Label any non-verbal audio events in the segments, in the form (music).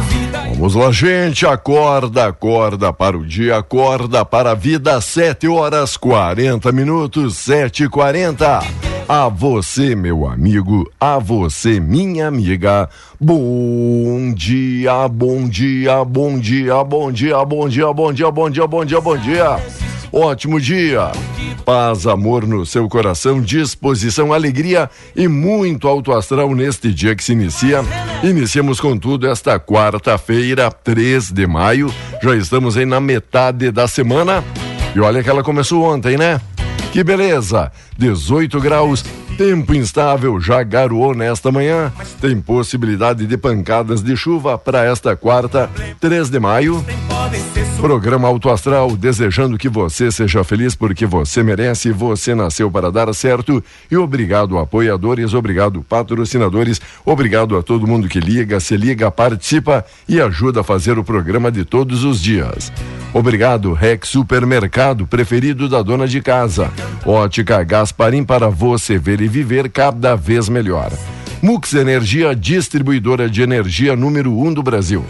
Vida. Vamos lá, gente. Acorda, acorda para o dia, acorda para a vida. Sete horas quarenta minutos, sete e quarenta. A você, meu amigo, a você, minha amiga. Bom dia, bom dia, bom dia, bom dia, bom dia, bom dia, bom dia, bom dia, bom dia. Ótimo dia. Paz, amor no seu coração, disposição, alegria e muito alto astral neste dia que se inicia. Iniciamos com tudo esta quarta-feira, 3 de maio. Já estamos aí na metade da semana. E olha que ela começou ontem, né? Que beleza! 18 graus, tempo instável, já garoou nesta manhã. Tem possibilidade de pancadas de chuva para esta quarta, 3 de maio. Programa Auto Astral, desejando que você seja feliz porque você merece, você nasceu para dar certo. E obrigado, apoiadores, obrigado, patrocinadores, obrigado a todo mundo que liga, se liga, participa e ajuda a fazer o programa de todos os dias. Obrigado, Rex Supermercado, preferido da dona de casa. Ótica Gasparim para você ver e viver cada vez melhor. Mux Energia, distribuidora de energia número 1 um do Brasil.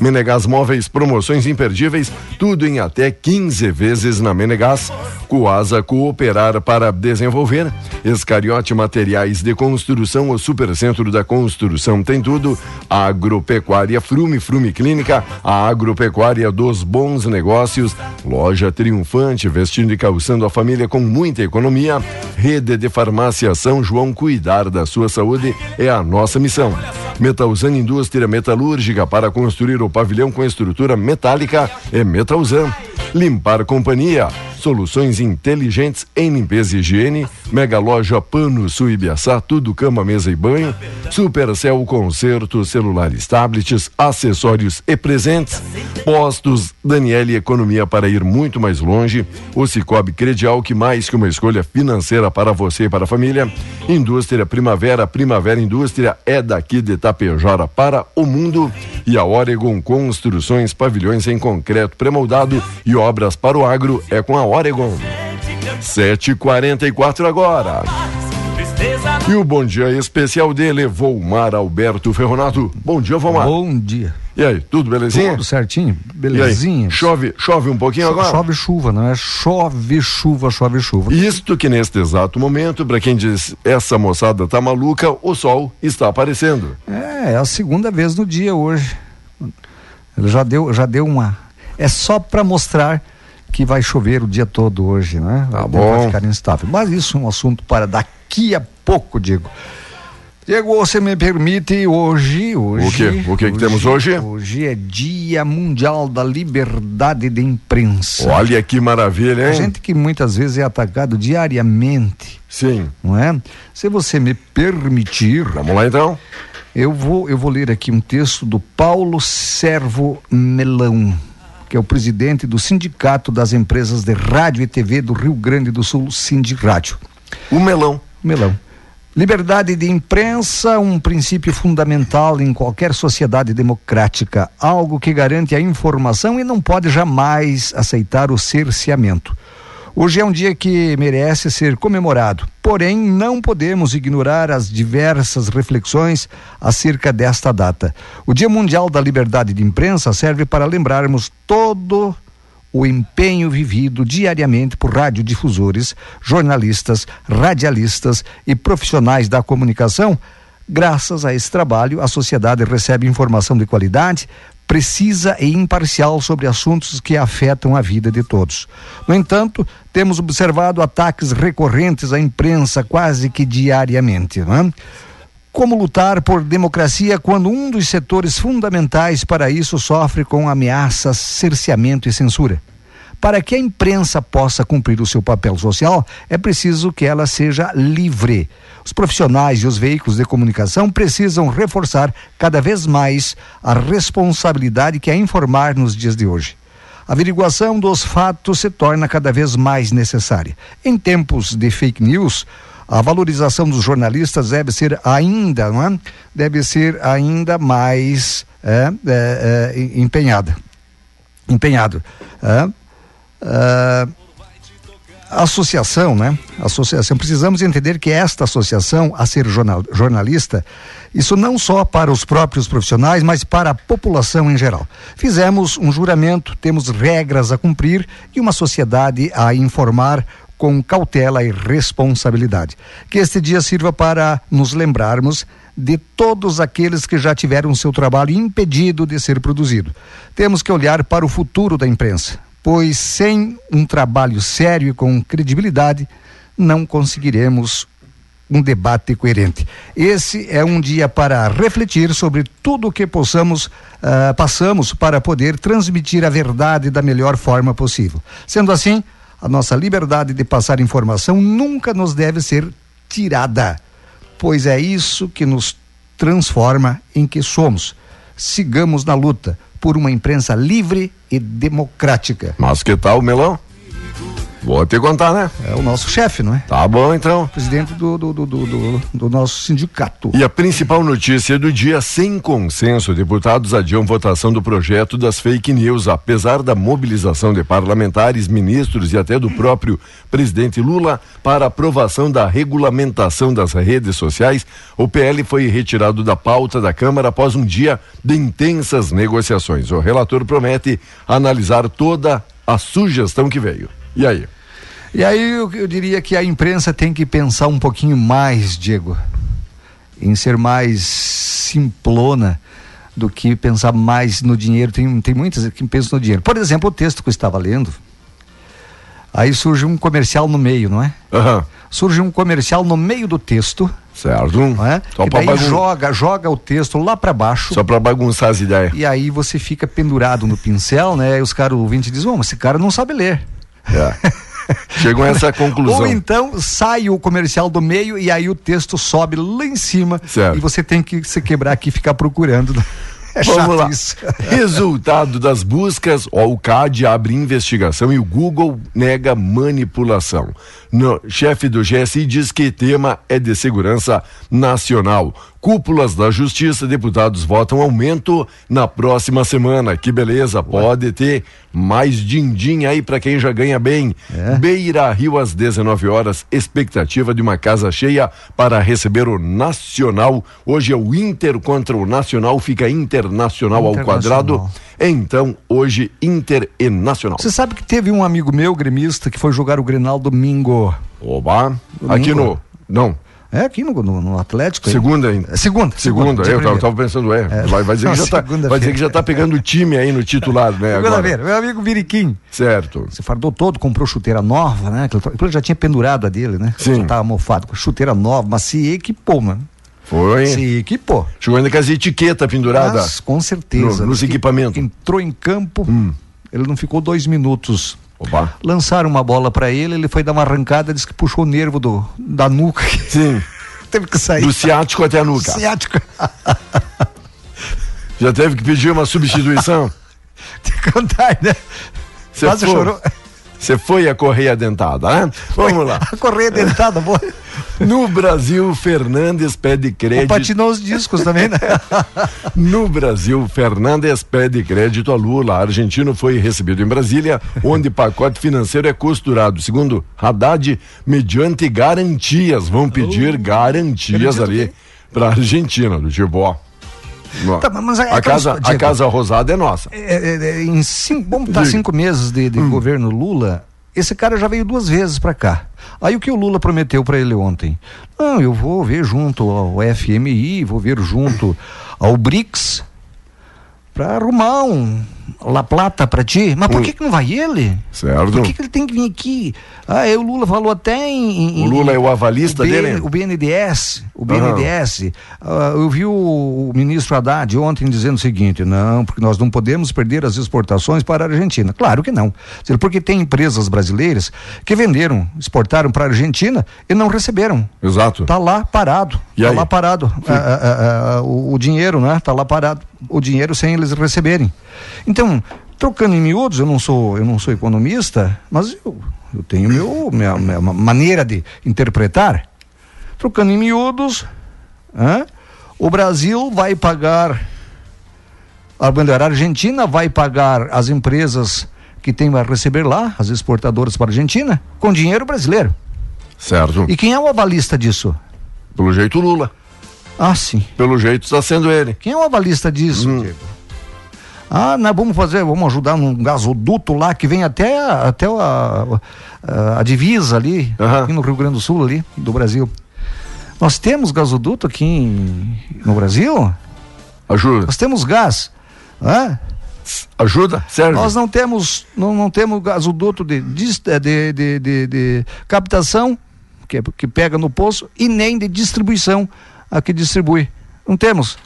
Menegas Móveis, promoções imperdíveis, tudo em até 15 vezes na Menegas. Coasa Cooperar para desenvolver. Escariote Materiais de Construção, o Supercentro da Construção tem tudo. Agropecuária Frume, Frume Clínica, a agropecuária dos bons negócios. Loja triunfante, vestindo e calçando a família com muita economia. Rede de Farmácia São João, cuidar da sua saúde é a nossa missão. Metalzan Indústria Metalúrgica para construir o pavilhão com estrutura metálica é Metalzan. Limpar Companhia, soluções inteligentes em limpeza e higiene. Mega Loja Pano Suibiaçá, tudo cama, mesa e banho. Supercell Concerto, celulares, tablets, acessórios e presentes. Postos Daniele Economia para ir muito mais longe. O Cicobi Credial, que mais que uma escolha financeira para você e para a família. Indústria Primavera, Primavera Indústria é daqui de Tapejara para o mundo. E a Oregon Construções, pavilhões em concreto pré-moldado e para o agro é com a Oregon. 7h44 agora. E o bom dia especial dele, Volmar Alberto Ferronato. Bom dia, Volmar. Bom dia. E aí, tudo belezinha? Tudo certinho, belezinha. Chove, chove um pouquinho agora? Chove chuva, não é? Chove chuva, chove chuva. Isto que neste exato momento, para quem diz essa moçada tá maluca, o sol está aparecendo. É, é a segunda vez no dia hoje. Ele já deu, já deu uma. É só para mostrar que vai chover o dia todo hoje, né? Tá bom. Vai ficar instável. Mas isso é um assunto para daqui a pouco, Diego. Diego, você me permite hoje, hoje. O quê? O que que temos hoje? Hoje é Dia Mundial da Liberdade de Imprensa. Olha que maravilha, A hein? gente que muitas vezes é atacado diariamente, Sim. não é? Se você me permitir, Vamos lá então. eu vou, eu vou ler aqui um texto do Paulo Servo Melão, que é o presidente do Sindicato das Empresas de Rádio e TV do Rio Grande do Sul, Sindirádio. O melão. Melão. Liberdade de imprensa, um princípio fundamental em qualquer sociedade democrática, algo que garante a informação e não pode jamais aceitar o cerceamento. Hoje é um dia que merece ser comemorado, porém não podemos ignorar as diversas reflexões acerca desta data. O Dia Mundial da Liberdade de Imprensa serve para lembrarmos todo o empenho vivido diariamente por radiodifusores, jornalistas, radialistas e profissionais da comunicação. Graças a esse trabalho, a sociedade recebe informação de qualidade, precisa e imparcial sobre assuntos que afetam a vida de todos. No entanto, temos observado ataques recorrentes à imprensa quase que diariamente. Não é? Como lutar por democracia quando um dos setores fundamentais para isso sofre com ameaças, cerceamento e censura? Para que a imprensa possa cumprir o seu papel social, é preciso que ela seja livre. Os profissionais e os veículos de comunicação precisam reforçar cada vez mais a responsabilidade que é informar nos dias de hoje. A averiguação dos fatos se torna cada vez mais necessária. Em tempos de fake news, a valorização dos jornalistas deve ser ainda, não é? Deve ser ainda mais é, é, é, empenhada. Empenhado. Uh, associação, né? Associação. Precisamos entender que esta associação, a ser jornal, jornalista, isso não só para os próprios profissionais, mas para a população em geral. Fizemos um juramento, temos regras a cumprir e uma sociedade a informar com cautela e responsabilidade. Que este dia sirva para nos lembrarmos de todos aqueles que já tiveram seu trabalho impedido de ser produzido. Temos que olhar para o futuro da imprensa pois sem um trabalho sério e com credibilidade, não conseguiremos um debate coerente. Esse é um dia para refletir sobre tudo o que possamos uh, passamos para poder transmitir a verdade da melhor forma possível. Sendo assim, a nossa liberdade de passar informação nunca nos deve ser tirada, pois é isso que nos transforma em que somos. Sigamos na luta por uma imprensa livre e democrática. Mas que tal, Melão? Vou te contar, né? É o nosso chefe, não é? Tá bom, então. Presidente do, do, do, do, do nosso sindicato. E a principal notícia do dia, sem consenso, deputados adiam votação do projeto das fake news. Apesar da mobilização de parlamentares, ministros e até do próprio presidente Lula para aprovação da regulamentação das redes sociais, o PL foi retirado da pauta da Câmara após um dia de intensas negociações. O relator promete analisar toda a sugestão que veio. E aí? E aí eu, eu, diria que a imprensa tem que pensar um pouquinho mais, Diego, em ser mais simplona do que pensar mais no dinheiro. Tem, tem muitas que pensam no dinheiro. Por exemplo, o texto que eu estava lendo, aí surge um comercial no meio, não é? Uhum. Surge um comercial no meio do texto. Certo. Não é? Só e daí bagun... joga, joga o texto lá para baixo. Só para bagunçar as ideias. E aí você fica pendurado no pincel, né? E os caras ouvintes dizem, oh, mas esse cara não sabe ler. É. (laughs) Chegam a essa conclusão. Ou então sai o comercial do meio e aí o texto sobe lá em cima certo. e você tem que se quebrar aqui e ficar procurando. É Vamos lá. Isso. (laughs) Resultado das buscas, ó, o CAD abre investigação e o Google nega manipulação. No, chefe do GSI diz que tema é de segurança nacional. Cúpulas da Justiça, deputados votam aumento na próxima semana. Que beleza, pode ter mais din-din aí para quem já ganha bem. É. Beira Rio às 19 horas, expectativa de uma casa cheia para receber o Nacional. Hoje é o Inter contra o Nacional, fica Internacional, Internacional. ao quadrado. Então, hoje, Inter e Nacional. Você sabe que teve um amigo meu, gremista, que foi jogar o Grenal domingo. Oba, domingo. aqui no. Não, é aqui no, no, no Atlético. Segunda ainda. É, segunda. Segunda, segunda eu tava, tava, pensando, é. é. Vai, vai, dizer que já (laughs) tá, vai dizer que já tá pegando o time aí no titular, né? Segunda-feira, meu amigo Viriquim. Certo. Se fardou todo, comprou chuteira nova, né? Ele já tinha pendurado a dele, né? Sim. Já tava mofado com chuteira nova, mas se equipou, mano. Foi. Se equipou. Chegou ainda com as etiquetas penduradas. com certeza. No, nos equipamentos. Entrou em campo, hum. ele não ficou dois minutos Opa. Lançaram uma bola para ele, ele foi dar uma arrancada, disse que puxou o nervo do, da nuca. Sim. (laughs) teve que sair. Do ciático até a nuca. Ciático. (laughs) Já teve que pedir uma substituição? (laughs) Que contar, né? Você Quase foi, chorou. Você foi a correia dentada, né? Vamos lá. A correia dentada, boa. No Brasil, Fernandes pede crédito. Patinou os discos também, né? (laughs) no Brasil, Fernandes pede crédito a Lula. Argentino foi recebido em Brasília, onde pacote financeiro é costurado, segundo Haddad, mediante garantias. Vão pedir garantias ali para a Argentina, do tipo, ó. Tá, é, a, casa, Diego, a Casa Rosada é nossa. É, é, é em cinco, vamos estar cinco meses de, de hum. governo Lula, esse cara já veio duas vezes para cá. Aí o que o Lula prometeu para ele ontem? Não, eu vou ver junto ao FMI, vou ver junto ao BRICS para arrumar um La Plata para ti. Mas por que, que não vai ele? Certo. Por que, que ele tem que vir aqui? Ah, o Lula falou até em. em o Lula é o avalista o dele? O BNDES. O BNDES. Uhum. Uh, eu vi o, o, ministro Haddad ontem dizendo o seguinte: não, porque nós não podemos perder as exportações para a Argentina. Claro que não. Porque tem empresas brasileiras que venderam, exportaram para a Argentina e não receberam. Exato. Está lá parado. Está lá parado. Uh, uh, o, o dinheiro, né? Está lá parado. O dinheiro sem eles receberem. Então, trocando em miúdos, eu não sou, eu não sou economista, mas eu, eu tenho meu, minha, minha maneira de interpretar. Trocando em miúdos, hein? o Brasil vai pagar, a bandeira Argentina vai pagar as empresas que tem a receber lá, as exportadoras para a Argentina, com dinheiro brasileiro. Certo. E quem é o avalista disso? Pelo jeito Lula. Ah, sim. Pelo jeito está sendo ele. Quem é o avalista disso, hum. Ah, nós vamos fazer, vamos ajudar num gasoduto lá que vem até, até a, a, a divisa ali, uhum. aqui no Rio Grande do Sul ali, do Brasil. Nós temos gasoduto aqui em, no Brasil? Ajuda. Nós temos gás. Ah? Ajuda? Serve? Nós não temos, não, não temos gasoduto de, de, de, de, de, de captação, que, que pega no poço, e nem de distribuição, a que distribui. Não temos.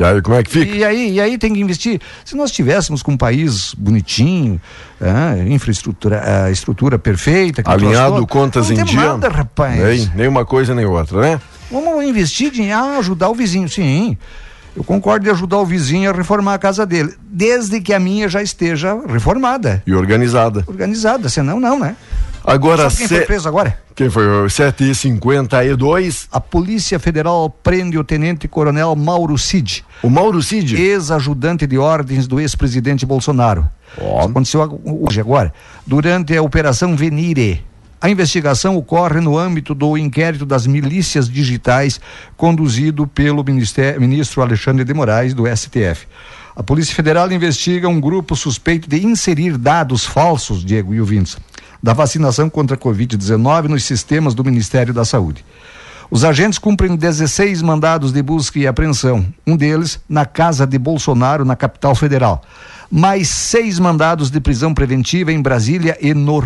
E aí, como é que fica? E aí, e aí tem que investir. Se nós tivéssemos com um país bonitinho, é, infraestrutura, é, estrutura perfeita, alinhado contas não em dia. Nada, rapaz. Nem, nem uma coisa nem outra, né? Vamos investir em ajudar o vizinho, sim. Eu concordo em ajudar o vizinho a reformar a casa dele, desde que a minha já esteja reformada. E organizada. Organizada, senão não, né? Agora, Sabe quem se... foi preso agora? Quem foi? 7h52. A Polícia Federal prende o tenente-coronel Mauro Cid. O Mauro Cid? Ex-ajudante de ordens do ex-presidente Bolsonaro. Oh. aconteceu hoje, agora. Durante a Operação Venire. A investigação ocorre no âmbito do inquérito das milícias digitais conduzido pelo ministro Alexandre de Moraes, do STF. A Polícia Federal investiga um grupo suspeito de inserir dados falsos, Diego e ouvintes, da vacinação contra a Covid-19 nos sistemas do Ministério da Saúde. Os agentes cumprem 16 mandados de busca e apreensão, um deles na casa de Bolsonaro, na capital federal. Mais seis mandados de prisão preventiva em Brasília e no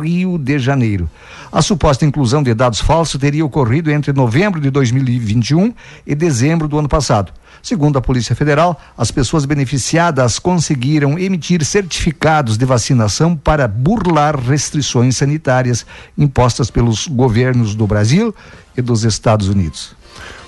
Rio de Janeiro. A suposta inclusão de dados falsos teria ocorrido entre novembro de 2021 e dezembro do ano passado. Segundo a Polícia Federal, as pessoas beneficiadas conseguiram emitir certificados de vacinação para burlar restrições sanitárias impostas pelos governos do Brasil e dos Estados Unidos.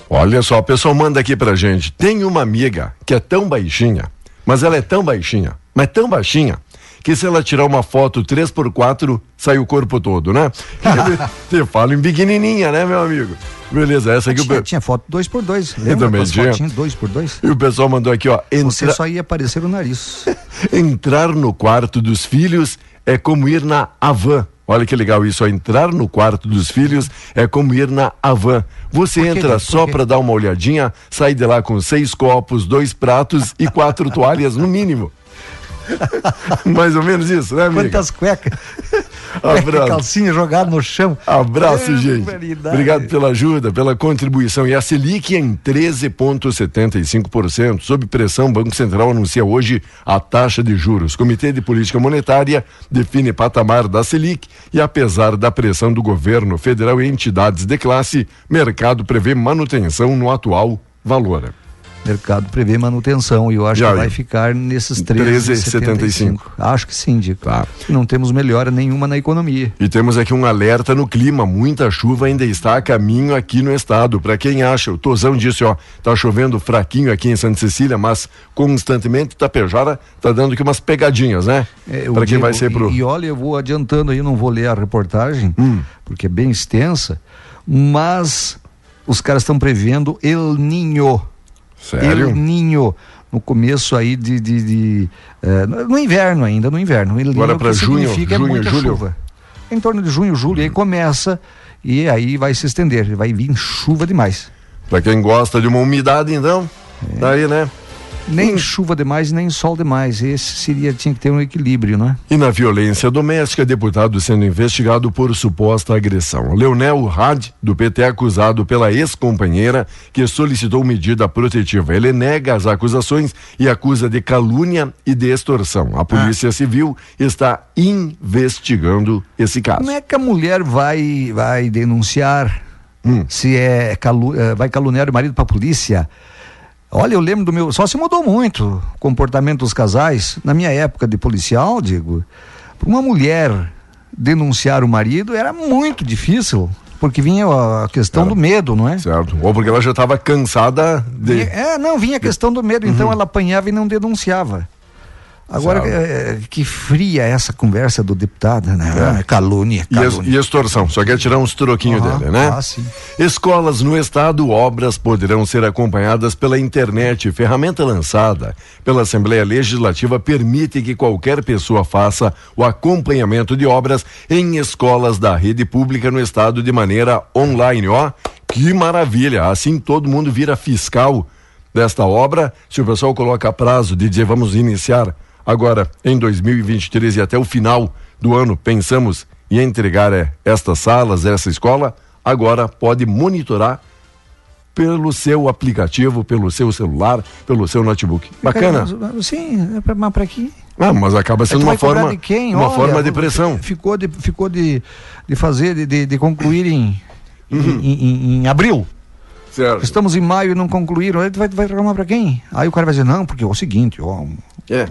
Olha só, o pessoal manda aqui pra gente. Tem uma amiga que é tão baixinha, mas ela é tão baixinha, mas tão baixinha, que se ela tirar uma foto 3x4, sai o corpo todo, né? (laughs) Você fala em pequenininha, né, meu amigo? Beleza, essa aqui tinha, o tinha foto 2x2. Eu também tinha. 2x2. E o pessoal mandou aqui, ó. Entra... Você só ia aparecer o nariz. (laughs) Entrar no quarto dos filhos é como ir na Avan. Olha que legal isso, ó. entrar no quarto dos filhos é como ir na Avan. Você entra só para dar uma olhadinha, sai de lá com seis copos, dois pratos e quatro (laughs) toalhas no mínimo. (laughs) Mais ou menos isso, né, amigo? Quantas cuecas? (laughs) Abraço. calcinha jogada no chão. Abraço, é, gente. Verdade. Obrigado pela ajuda, pela contribuição. E a Selic em 13,75%. Sob pressão, o Banco Central anuncia hoje a taxa de juros. Comitê de Política Monetária define patamar da Selic e, apesar da pressão do governo federal e entidades de classe, mercado prevê manutenção no atual valor mercado prevê manutenção e eu acho Já, que vai ficar nesses 13,75. Acho que sim, Dico. Tá. Não temos melhora nenhuma na economia. E temos aqui um alerta no clima, muita chuva ainda está a caminho aqui no estado. Para quem acha, o Tozão disse, ó, tá chovendo fraquinho aqui em Santa Cecília, mas constantemente Tapejara tá dando aqui umas pegadinhas, né? É, Para quem vai ser pro E, e olha, eu vou adiantando aí, não vou ler a reportagem, hum. porque é bem extensa mas os caras estão prevendo El Ninho. Sério? El Ninho. No começo aí de. de, de eh, no no inverno ainda, no inverno. El Agora que junho, é junho, muita julho. chuva. Em torno de junho, julho, aí começa e aí vai se estender, vai vir chuva demais. Pra quem gosta de uma umidade, então, É. tá aí, né? Nem chuva demais, nem sol demais. Esse seria, tinha que ter um equilíbrio, né? E na violência doméstica, deputado sendo investigado por suposta agressão. Leonel Had, do PT, é acusado pela ex-companheira que solicitou medida protetiva. Ele nega as acusações e acusa de calúnia e de extorsão. A Polícia Civil está investigando esse caso. Como é que a mulher vai, vai denunciar Hum. se é calu, eh, vai caluniar o marido para a polícia? Olha, eu lembro do meu. Só se mudou muito o comportamento dos casais. Na minha época de policial, digo, para uma mulher denunciar o marido era muito difícil, porque vinha a questão do medo, não é? Certo. Ou porque ela já estava cansada de. É, não, vinha a questão do medo, então ela apanhava e não denunciava. Agora, Certo. eh, que fria essa conversa do deputado, né? É. Calúnia, E, ex- calúnia. e extorsão, só quer tirar uns troquinhos Ah, dele, né? ah, sim. Escolas no estado, obras poderão ser acompanhadas pela internet. Ferramenta lançada pela Assembleia Legislativa permite que qualquer pessoa faça o acompanhamento de obras em escolas da rede pública no estado de maneira online. Ó, que maravilha! Assim todo mundo vira fiscal desta obra. Se o pessoal coloca prazo de dizer vamos iniciar agora em 2023 e até o final do ano, pensamos em entregar eh, estas salas, essa escola, agora pode monitorar pelo seu aplicativo, pelo seu celular, pelo seu notebook. Bacana. Sim, é mas para quê? Ah, mas acaba Aí sendo uma forma, de quem? uma Olha, forma de pressão. Ficou de, ficou de, de fazer, de, de, de concluir em, Uhum. em, em- em abril. Certo. Estamos em maio e não concluíram. Aí vai, vai reclamar para quem? Aí o cara vai dizer, não, porque é o seguinte, ó, É.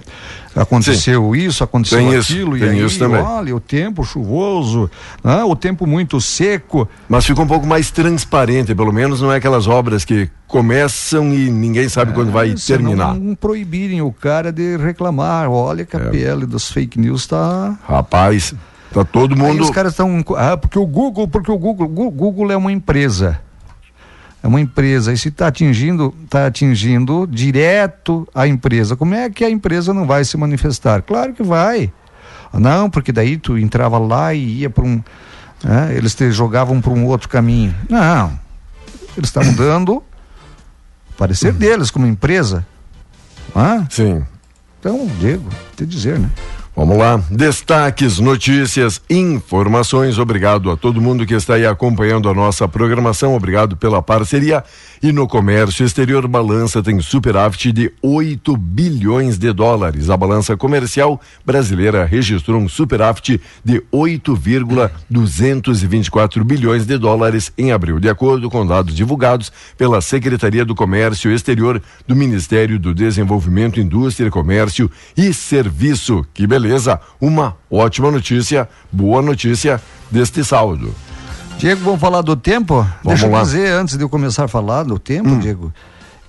aconteceu isso, aconteceu Tem isso, aquilo, e tem aí, isso também. olha, o tempo chuvoso, ah, o tempo muito seco. Mas fica um pouco mais transparente, pelo menos não é aquelas obras que começam e ninguém sabe quando vai terminar. Não, proibirem o cara de reclamar. Olha É. que a PL dos fake news está Rapaz, tá todo Aí mundo. os caras estão. Ah, porque o Google, porque o Google, Google é uma empresa. É uma empresa. E se está atingindo, está atingindo direto a empresa. Como é que a empresa não vai se manifestar? Claro que vai. Não, porque daí tu entrava lá e ia para um. né, eles te jogavam para um outro caminho. Não. Eles estavam dando parecer deles como empresa. Ah, Sim. então, Diego, te dizer, né? Vamos lá. Destaques, notícias, informações. Obrigado a todo mundo que está aí acompanhando a nossa programação. Obrigado pela parceria. E no comércio exterior, balança tem superávit de 8 bilhões de dólares. A balança comercial brasileira registrou um superávit de 8,224 bilhões de dólares em abril, de acordo com dados divulgados pela Secretaria do Comércio Exterior do Ministério do Desenvolvimento, Indústria, Comércio e Serviço. Que beleza! Uma ótima notícia, boa notícia deste saldo. Diego, vamos falar do tempo? Deixa eu lá. Hum. dizer, antes de eu começar a falar do tempo, Diego,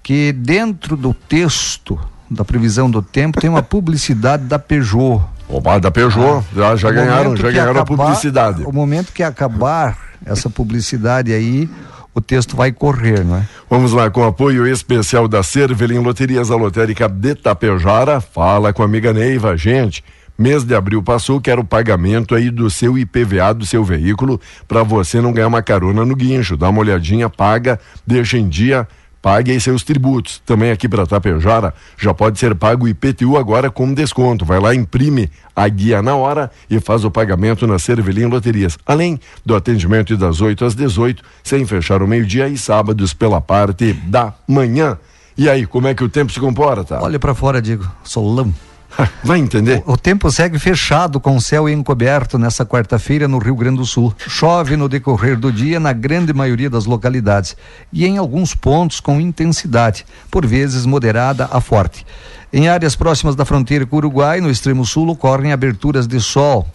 que dentro do texto da previsão do tempo tem uma (laughs) publicidade da Peugeot. Opa, da Peugeot, já, já O ganharam, já ganharam a acabar- publicidade. O momento que acabar essa publicidade aí, o texto vai correr, não é? Vamos lá, com apoio especial da Cervelim Loterias, a lotérica de Tapejara. Fala com a amiga Neiva, gente. Mês de abril passou, quero o pagamento aí do seu IPVA do seu veículo para você não ganhar uma carona no guincho. Dá uma olhadinha, paga, deixa em dia, pague seus tributos. Também aqui para Tapejara já pode ser pago o IPTU agora com desconto. Vai lá, imprime a guia na hora e faz o pagamento na Cervelim Loterias. Além do atendimento das 8 às 18, sem fechar o meio-dia e sábados pela parte da manhã. E aí, como é que o tempo se comporta? Olha para fora, Diego, solão. (laughs) Vai entender? O tempo segue fechado com céu encoberto nessa quarta-feira no Rio Grande do Sul. Chove no decorrer do dia na grande maioria das localidades e em alguns pontos com intensidade, por vezes moderada a forte. Em áreas próximas da fronteira com o Uruguai, no extremo sul, ocorrem aberturas de sol,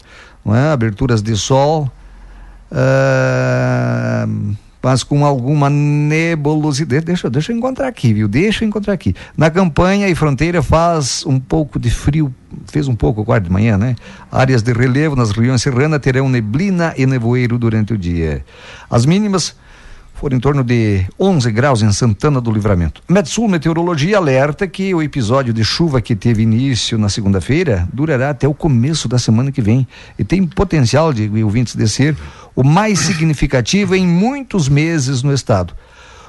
é? Aberturas de sol. ah, mas com alguma nebulosidade. Deixa, deixa eu encontrar aqui, viu? Deixa eu encontrar aqui. Na campanha e fronteira faz um pouco de frio, fez um pouco quarto de manhã, né? Áreas de relevo nas regiões serranas terão neblina e nevoeiro durante o dia. As mínimas foram em torno de 11 graus em Santana do Livramento. Metsul Meteorologia alerta que o episódio de chuva que teve início na segunda-feira durará até o começo da semana que vem e tem potencial de ouvintes descer o mais significativo em muitos meses no estado.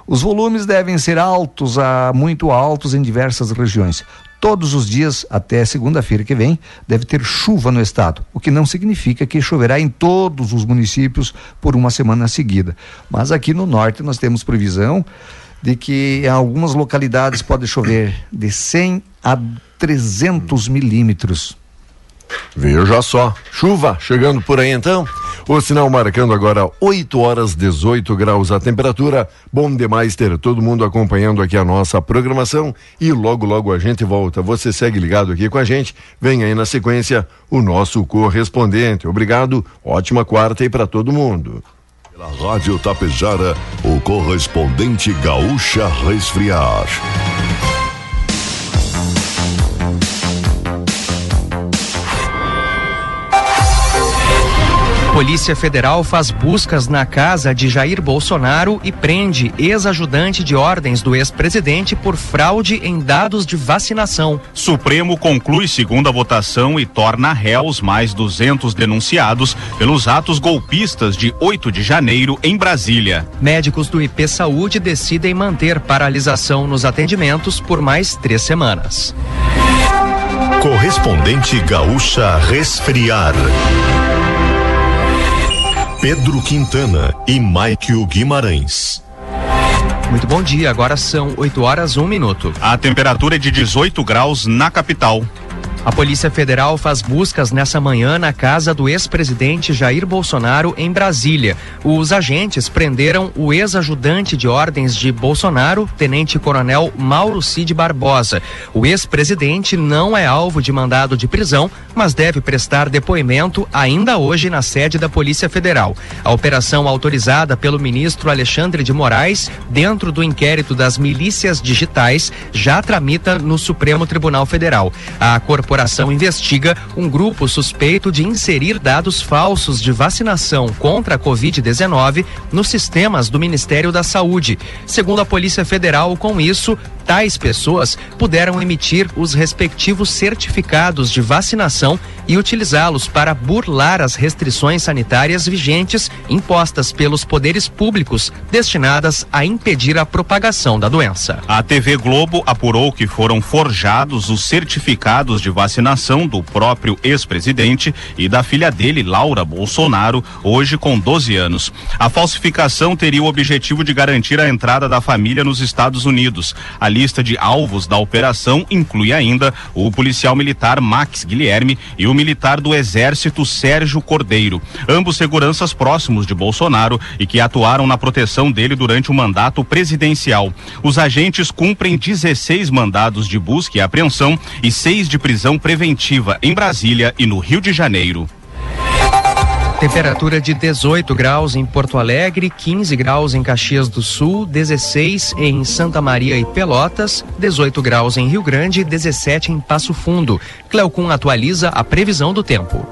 Os volumes devem ser altos a muito altos em diversas regiões. Todos os dias até segunda-feira que vem deve ter chuva no estado, o que não significa que choverá em todos os municípios por uma semana seguida. Mas aqui no norte nós temos previsão de que em algumas localidades pode chover de 100 a 300 milímetros. Veja só, chuva chegando por aí então. O sinal marcando agora 8 horas 18 graus a temperatura. Bom demais ter todo mundo acompanhando aqui a nossa programação e logo logo a gente volta. Você segue ligado aqui com a gente. Vem aí na sequência o nosso correspondente. Obrigado. Ótima quarta aí para todo mundo. Pela Rádio Tapejara, o correspondente Gaúcha Resfriar. Polícia Federal faz buscas na casa de Jair Bolsonaro e prende ex-ajudante de ordens do ex-presidente por fraude em dados de vacinação. Supremo conclui segunda votação e torna réus mais 200 denunciados pelos atos golpistas de 8 de janeiro em Brasília. Médicos do IP Saúde decidem manter paralisação nos atendimentos por mais três semanas. Correspondente Gaúcha Resfriar. Pedro Quintana e Maikio Guimarães. Muito bom dia, agora são 8 horas, 1 minuto. A temperatura é de 18 graus na capital. A Polícia Federal faz buscas nessa manhã na casa do ex-presidente Jair Bolsonaro em Brasília. Os agentes prenderam o ex-ajudante de ordens de Bolsonaro, tenente-coronel Mauro Cid Barbosa. O ex-presidente não é alvo de mandado de prisão, mas deve prestar depoimento ainda hoje na sede da Polícia Federal. A operação autorizada pelo ministro Alexandre de Moraes, dentro do inquérito das milícias digitais, já tramita no Supremo Tribunal Federal. A corporação corporação investiga um grupo suspeito de inserir dados falsos de vacinação contra a Covid-19 nos sistemas do Ministério da Saúde. Segundo a Polícia Federal, com isso, tais pessoas puderam emitir os respectivos certificados de vacinação e utilizá-los para burlar as restrições sanitárias vigentes impostas pelos poderes públicos destinadas a impedir a propagação da doença. A TV Globo apurou que foram forjados os certificados de vacinação do próprio ex-presidente e da filha dele, Laura Bolsonaro, hoje com 12 anos. A falsificação teria o objetivo de garantir a entrada da família nos Estados Unidos. Ali lista de alvos da operação inclui ainda o policial militar Max Guilherme e o militar do Exército Sérgio Cordeiro, ambos seguranças próximos de Bolsonaro e que atuaram na proteção dele durante o mandato presidencial. Os agentes cumprem 16 mandados de busca e apreensão e seis de prisão preventiva em Brasília e no Rio de Janeiro. Temperatura de 18 graus em Porto Alegre, 15 graus em Caxias do Sul, 16 em Santa Maria e Pelotas, 18 graus em Rio Grande, 17 em Passo Fundo. Cleocum atualiza a previsão do tempo.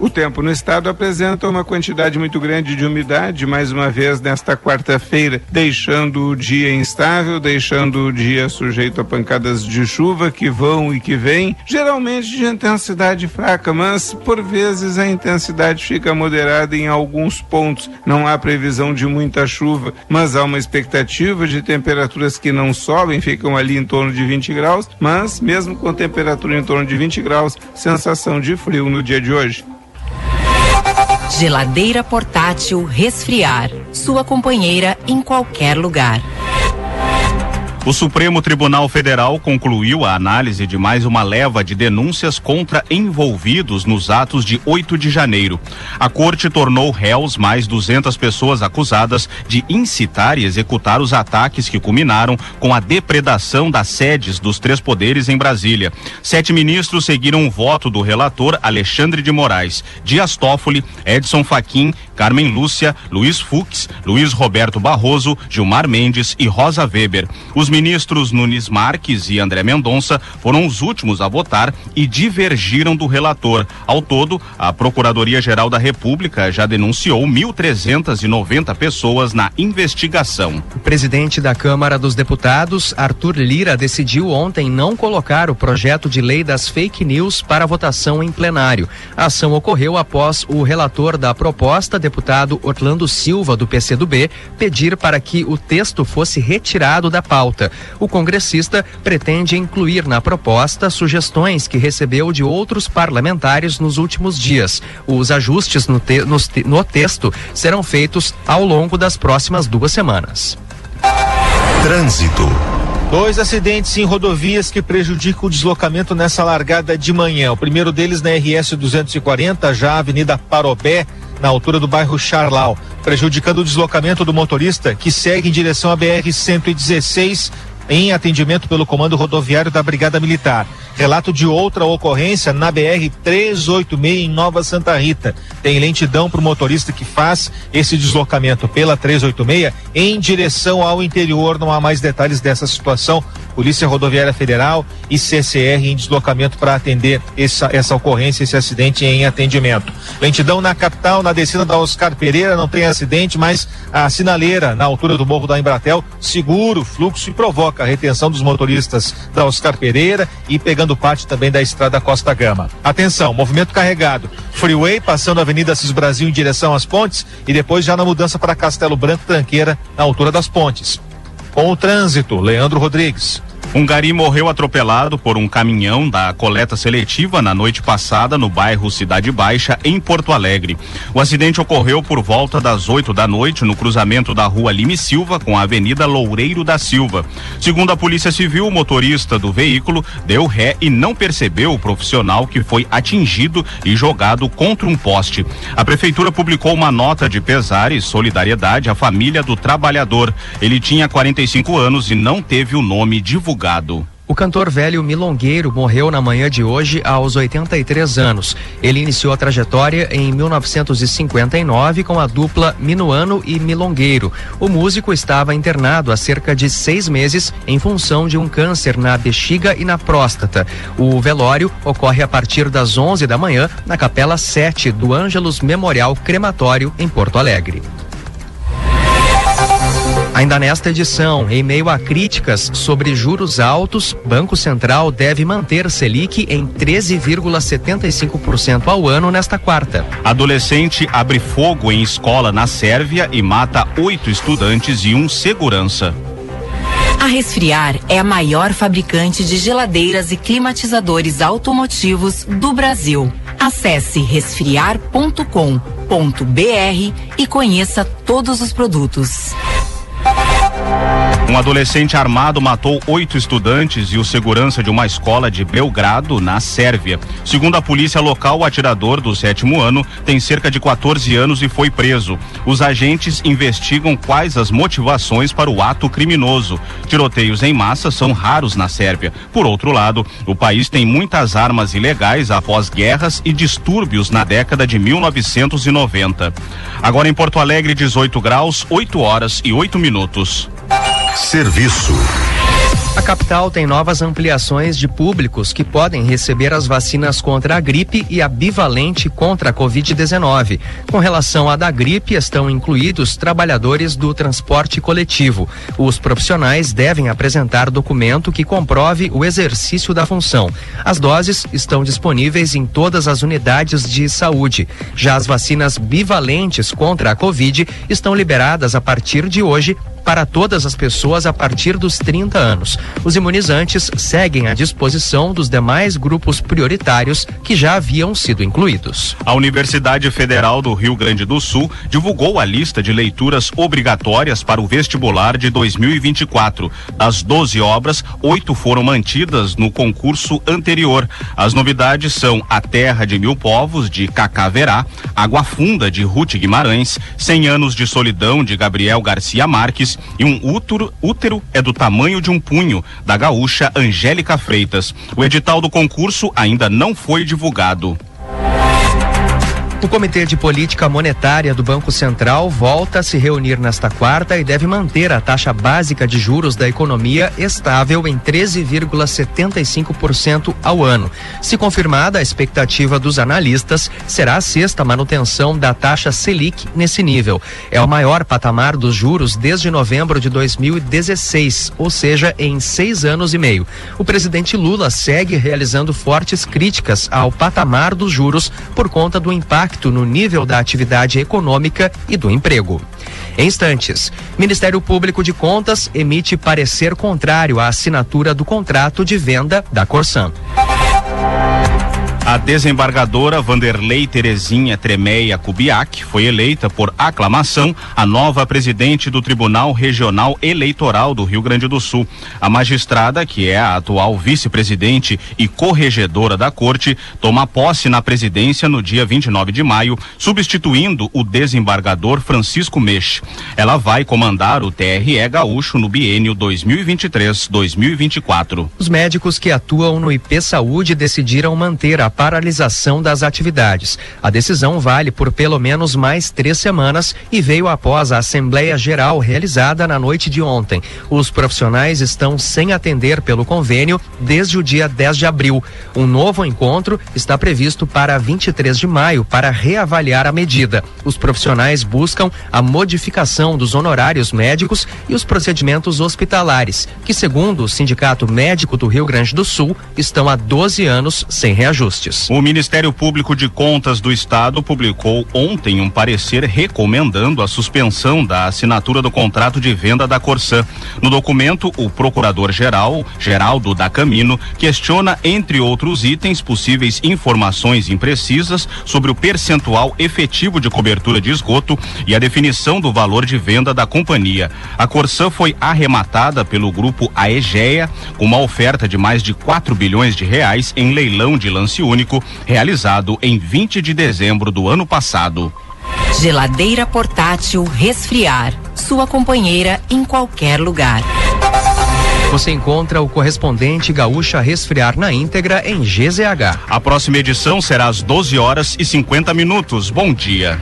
O tempo no estado apresenta uma quantidade muito grande de umidade, mais uma vez nesta quarta-feira, deixando o dia instável, deixando o dia sujeito a pancadas de chuva que vão e que vêm, geralmente de intensidade fraca, mas por vezes a intensidade fica moderada em alguns pontos. Não há previsão de muita chuva, mas há uma expectativa de temperaturas que não sobem, ficam ali em torno de 20 graus, mas mesmo com temperatura em torno de 20 graus, sensação de frio no dia de hoje. Geladeira portátil resfriar. Sua companheira em qualquer lugar. O Supremo Tribunal Federal concluiu a análise de mais uma leva de denúncias contra envolvidos nos atos de 8 de janeiro. A corte tornou réus mais 200 pessoas acusadas de incitar e executar os ataques que culminaram com a depredação das sedes dos três poderes em Brasília. Sete ministros seguiram o voto do relator Alexandre de Moraes, Dias Toffoli, Edson Fachin, Carmen Lúcia, Luiz Fux, Luiz Roberto Barroso, Gilmar Mendes e Rosa Weber. Os ministros Nunes Marques e André Mendonça foram os últimos a votar e divergiram do relator. Ao todo, a Procuradoria-Geral da República já denunciou 1.390 pessoas na investigação. O presidente da Câmara dos Deputados, Arthur Lira, decidiu ontem não colocar o projeto de lei das fake news para votação em plenário. A ação ocorreu após o relator da proposta, deputado Orlando Silva, do PCdoB, pedir para que o texto fosse retirado da pauta. O congressista pretende incluir na proposta sugestões que recebeu de outros parlamentares nos últimos dias. Os ajustes no, te no texto serão feitos ao longo das próximas duas semanas. Trânsito. Dois acidentes em rodovias que prejudicam o deslocamento nessa largada de manhã. O primeiro deles na RS 240, já a Avenida Parobé, na altura do bairro Charlau, prejudicando o deslocamento do motorista que segue em direção à BR 116 em atendimento pelo Comando Rodoviário da Brigada Militar. Relato de outra ocorrência na BR 386 em Nova Santa Rita. Tem lentidão para o motorista que faz esse deslocamento pela 386 em direção ao interior. Não há mais detalhes dessa situação. Polícia Rodoviária Federal e CCR em deslocamento para atender essa, essa ocorrência, esse acidente em atendimento. Lentidão na capital, na descida da Oscar Pereira, não tem acidente, mas a sinaleira na altura do morro da Embratel segura o fluxo e provoca a retenção dos motoristas da Oscar Pereira e pegando parte também da estrada Costa Gama. Atenção, movimento carregado. Freeway passando a Avenida Cis Brasil em direção às pontes e depois já na mudança para Castelo Branco Tranqueira, na altura das pontes. Com o trânsito, Leandro Rodrigues. Um gari morreu atropelado por um caminhão da coleta seletiva na noite passada no bairro Cidade Baixa, em Porto Alegre. O acidente ocorreu por volta das 8 da noite no cruzamento da rua Lime Silva com a Avenida Loureiro da Silva. Segundo a Polícia Civil, o motorista do veículo deu ré e não percebeu o profissional que foi atingido e jogado contra um poste. A prefeitura publicou uma nota de pesar e solidariedade à família do trabalhador. Ele tinha 45 anos e não teve o nome divulgado divulgado. O cantor velho Milongueiro morreu na manhã de hoje aos 83 anos. Ele iniciou a trajetória em 1959 com a dupla Minuano e Milongueiro. O músico estava internado há cerca de seis meses em função de um câncer na bexiga e na próstata. O velório ocorre a partir das 11 da manhã na Capela 7 do Ângelos Memorial Crematório em Porto Alegre. Ainda nesta edição, em meio a críticas sobre juros altos, Banco Central deve manter Selic em 13,75% ao ano nesta quarta. Adolescente abre fogo em escola na Sérvia e mata oito estudantes e um segurança. A Resfriar é a maior fabricante de geladeiras e climatizadores automotivos do Brasil. Acesse resfriar.com.br e conheça todos os produtos. Um adolescente armado matou oito estudantes e o segurança de uma escola de Belgrado, na Sérvia. Segundo a polícia local, o atirador do sétimo ano tem cerca de 14 anos e foi preso. Os agentes investigam quais as motivações para o ato criminoso. Tiroteios em massa são raros na Sérvia. Por outro lado, o país tem muitas armas ilegais após guerras e distúrbios na década de 1990. Agora em Porto Alegre, 18 graus, 8 horas e 8 minutos. Serviço. A capital tem novas ampliações de públicos que podem receber as vacinas contra a gripe e a bivalente contra a Covid-19. Com relação à da gripe, estão incluídos trabalhadores do transporte coletivo. Os profissionais devem apresentar documento que comprove o exercício da função. As doses estão disponíveis em todas as unidades de saúde. Já as vacinas bivalentes contra a Covid estão liberadas a partir de hoje para todas as pessoas a partir dos 30 anos. Os imunizantes seguem à disposição dos demais grupos prioritários que já haviam sido incluídos. A Universidade Federal do Rio Grande do Sul divulgou a lista de leituras obrigatórias para o vestibular de 2024. Das 12 obras, oito foram mantidas no concurso anterior. As novidades são A Terra de Mil Povos, de Cacá Verá, Água Funda, de Ruth Guimarães, Cem Anos de Solidão, de Gabriel Garcia Marques e Um Útero, útero é do tamanho de um punho, da gaúcha Angélica Freitas. O edital do concurso ainda não foi divulgado. O Comitê de Política Monetária do Banco Central volta a se reunir nesta quarta e deve manter a taxa básica de juros da economia estável em 13,75% ao ano. Se confirmada, a expectativa dos analistas será a sexta manutenção da taxa Selic nesse nível. É o maior patamar dos juros desde novembro de 2016, ou seja, em seis anos e meio. O presidente Lula segue realizando fortes críticas ao patamar dos juros por conta do impacto impacto no nível da atividade econômica e do emprego. Em instantes, Ministério Público de Contas emite parecer contrário à assinatura do contrato de venda da Corsan. A desembargadora Vanderlei Terezinha Tremeia Kubiak foi eleita por aclamação a nova presidente do Tribunal Regional Eleitoral do Rio Grande do Sul. A magistrada, que é a atual vice-presidente e corregedora da corte, toma posse na presidência no dia 29 de maio, substituindo o desembargador Francisco Mexe. Ela vai comandar o TRE Gaúcho no biênio 2023-2024. Os médicos que atuam no IP Saúde decidiram manter a paralisação das atividades. A decisão vale por pelo menos mais três semanas e veio após a Assembleia Geral realizada na noite de ontem. Os profissionais estão sem atender pelo convênio desde o dia 10 de abril. Um novo encontro está previsto para 23 de maio para reavaliar a medida. Os profissionais buscam a modificação dos honorários médicos e os procedimentos hospitalares, que, segundo o Sindicato Médico do Rio Grande do Sul, estão há 12 anos sem reajuste. O Ministério Público de Contas do Estado publicou ontem um parecer recomendando a suspensão da assinatura do contrato de venda da Corsã. No documento, o procurador-geral, Geraldo da Camino, questiona, entre outros itens, possíveis informações imprecisas sobre o percentual efetivo de cobertura de esgoto e a definição do valor de venda da companhia. A Corsã foi arrematada pelo grupo Aegea com uma oferta de mais de 4 bilhões de reais em leilão de lance único único realizado em 20 de dezembro do ano passado. Geladeira portátil resfriar, sua companheira em qualquer lugar. Você encontra o correspondente Gaúcha Resfriar na íntegra em GZH. A próxima edição será às 12 horas e 50 minutos. Bom dia.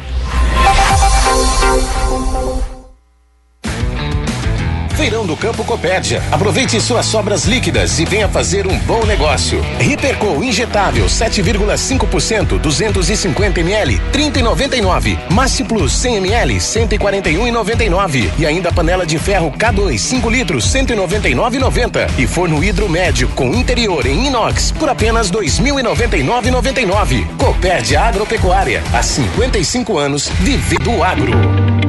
Feirão do Campo Copérdia. Aproveite suas sobras líquidas e venha fazer um bom negócio. Ripercol injetável 7,5% 250 ml 30,99. Massi Plus 100 ml 141,99 e ainda panela de ferro K2 5 litros 199,90 e forno hidromédio com interior em inox por apenas 2.099,99. Copérdia Agropecuária há 55 anos vivendo o agro.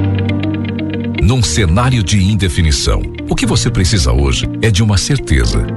Num cenário de indefinição, o que você precisa hoje é de uma certeza.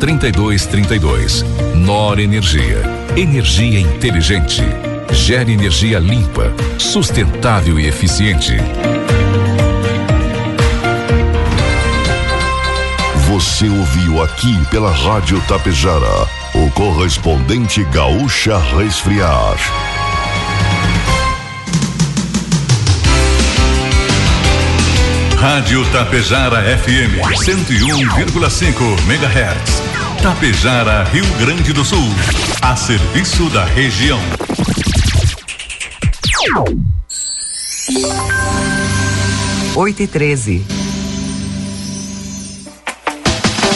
3232. Nor Energia. Energia inteligente. Gere energia limpa, sustentável e eficiente. Você ouviu aqui pela Rádio Tapejara o correspondente Gaúcha Resfriar. Rádio Tapejara FM 101,5 MHz. Tapejara, Rio Grande do Sul. A serviço da região. Oito e treze.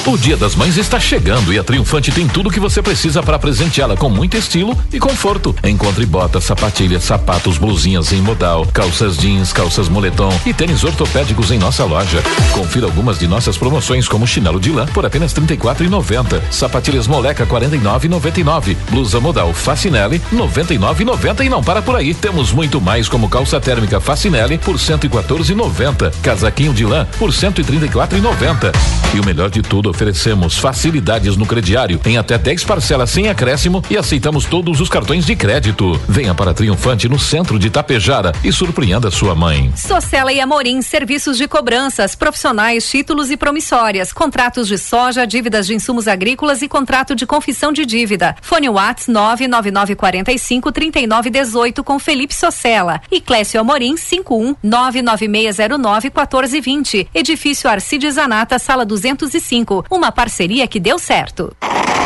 O Dia das Mães está chegando e a Triunfante tem tudo que você precisa para presenteá-la com muito estilo e conforto. Encontre botas, sapatilhas, sapatos, blusinhas em modal, calças jeans, calças moletom e tênis ortopédicos em nossa loja. Confira algumas de nossas promoções como chinelo de lã por apenas R$ 34,90, sapatilhas moleca R$ 49,99, blusa modal Facinelli R$ 99,90 e não para por aí. Temos muito mais como calça térmica Facinelli por R$ 114,90, casaquinho de lã por R$ 134,90. E o melhor de tudo, oferecemos facilidades no crediário em até 10 parcelas sem acréscimo e aceitamos todos os cartões de crédito. Venha para Triunfante no centro de Tapejara e surpreenda sua mãe. Socela e Amorim, serviços de cobranças, profissionais, títulos e promissórias, contratos de soja, dívidas de insumos agrícolas e contrato de confissão de dívida. Fone Whats 99945 3918 com Felipe Socela e Clécio Amorim 51 99609 1420. Edifício Arcides Zanata, sala 205. Uma parceria que deu certo.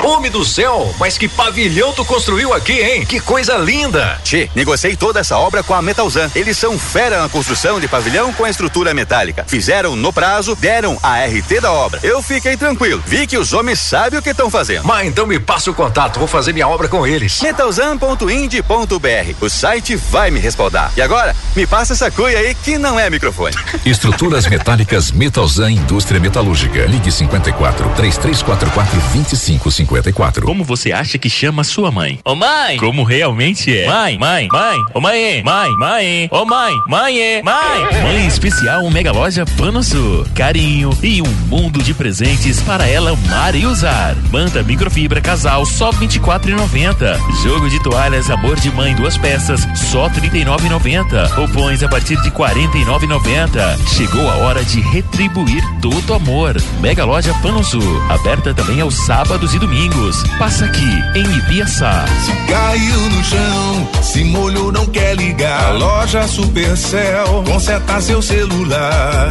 Homem do céu, mas que pavilhão tu construiu aqui, hein? Que coisa linda! Tchê, negociei toda essa obra com a Metalzan. Eles são fera na construção de pavilhão com estrutura metálica. Fizeram no prazo, deram a RT da obra. Eu fiquei tranquilo. Vi que os homens sabem o que estão fazendo. Mas então me passa o contato, vou fazer minha obra com eles. Metalzan.ind.br. O site vai me respaldar. E agora, me passa essa cuia aí que não é microfone. Estruturas metálicas Metalzan Indústria Metalúrgica. Ligue 54 3344 2554. Como você acha que chama sua mãe? Ô mãe! Como realmente é? Mãe, mãe, mãe, ô mãe, mãe, mãe, ô mãe, mãe, mãe. Mãe especial Mega Loja Panosul. Carinho e um mundo de presentes para ela amar e usar. Manta microfibra casal só 24,90. Jogo de toalhas Amor de Mãe duas peças só 39,90. Roupões a partir de 49,90. Chegou a hora de retribuir todo amor. Mega Loja Panosul. Aberta também aos sábados e domingos. Passa aqui em Ibiaçá. Se caiu no chão, se molhou, não quer ligar. A loja Supercell conserta seu celular.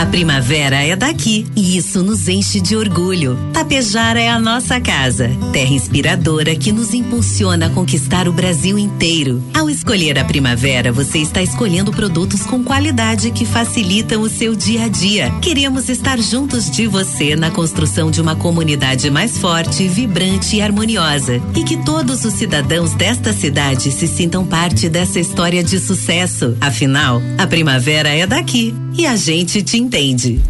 A primavera é daqui e isso nos enche de orgulho. Tapejara é a nossa casa, terra inspiradora que nos impulsiona a conquistar o Brasil inteiro. Ao escolher a primavera, você está escolhendo produtos com qualidade que facilitam o seu dia a dia. Queremos estar juntos de você na construção de uma comunidade mais forte, vibrante e harmoniosa. E que todos os cidadãos desta cidade se sintam parte dessa história de sucesso. Afinal, a primavera é daqui e a gente te entende.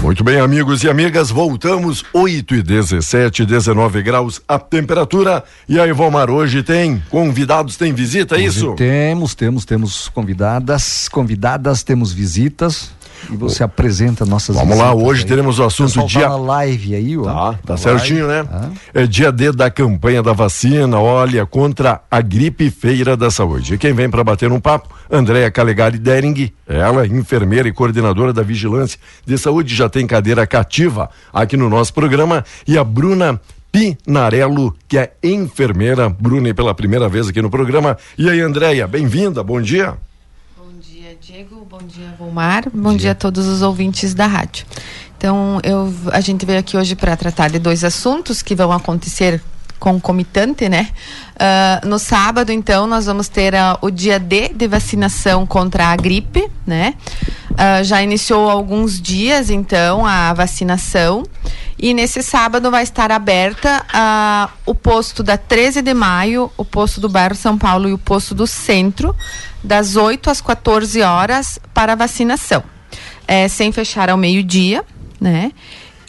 Muito bem, amigos e amigas, voltamos 8 e 17, 19 graus a temperatura. E aí, Valmar, hoje tem convidados, tem visita, é Hoje isso? Temos, temos, temos convidadas, convidadas, temos visitas. E você apresenta nossas Vamos lá, hoje aí. teremos o assunto pessoal dia. Tá live aí, ó. Tá, tá certinho, live. né? É dia D da campanha da vacina, olha, contra a gripe feira da saúde. E quem vem para bater um papo, Andréa Calegari Dering, ela, enfermeira e coordenadora da Vigilância de Saúde, já tem cadeira cativa aqui no nosso programa, e a Bruna Pinarello, que é enfermeira, Bruna, e pela primeira vez aqui no programa. E aí, Andréia, bem-vinda, bom dia. Bom dia, Volmar. Bom dia. a todos os ouvintes da rádio. Então, eu, a gente veio aqui hoje para tratar de dois assuntos que vão acontecer concomitante, né? Ah, no sábado, então, nós vamos ter ah, o dia D de vacinação contra a gripe, né? Ah, já iniciou alguns dias, então, a vacinação. E nesse sábado vai estar aberta ah, o posto da 13 de maio, o posto do bairro São Paulo e o posto do centro, das 8 às 14 horas para vacinação. É, sem fechar ao meio-dia, né?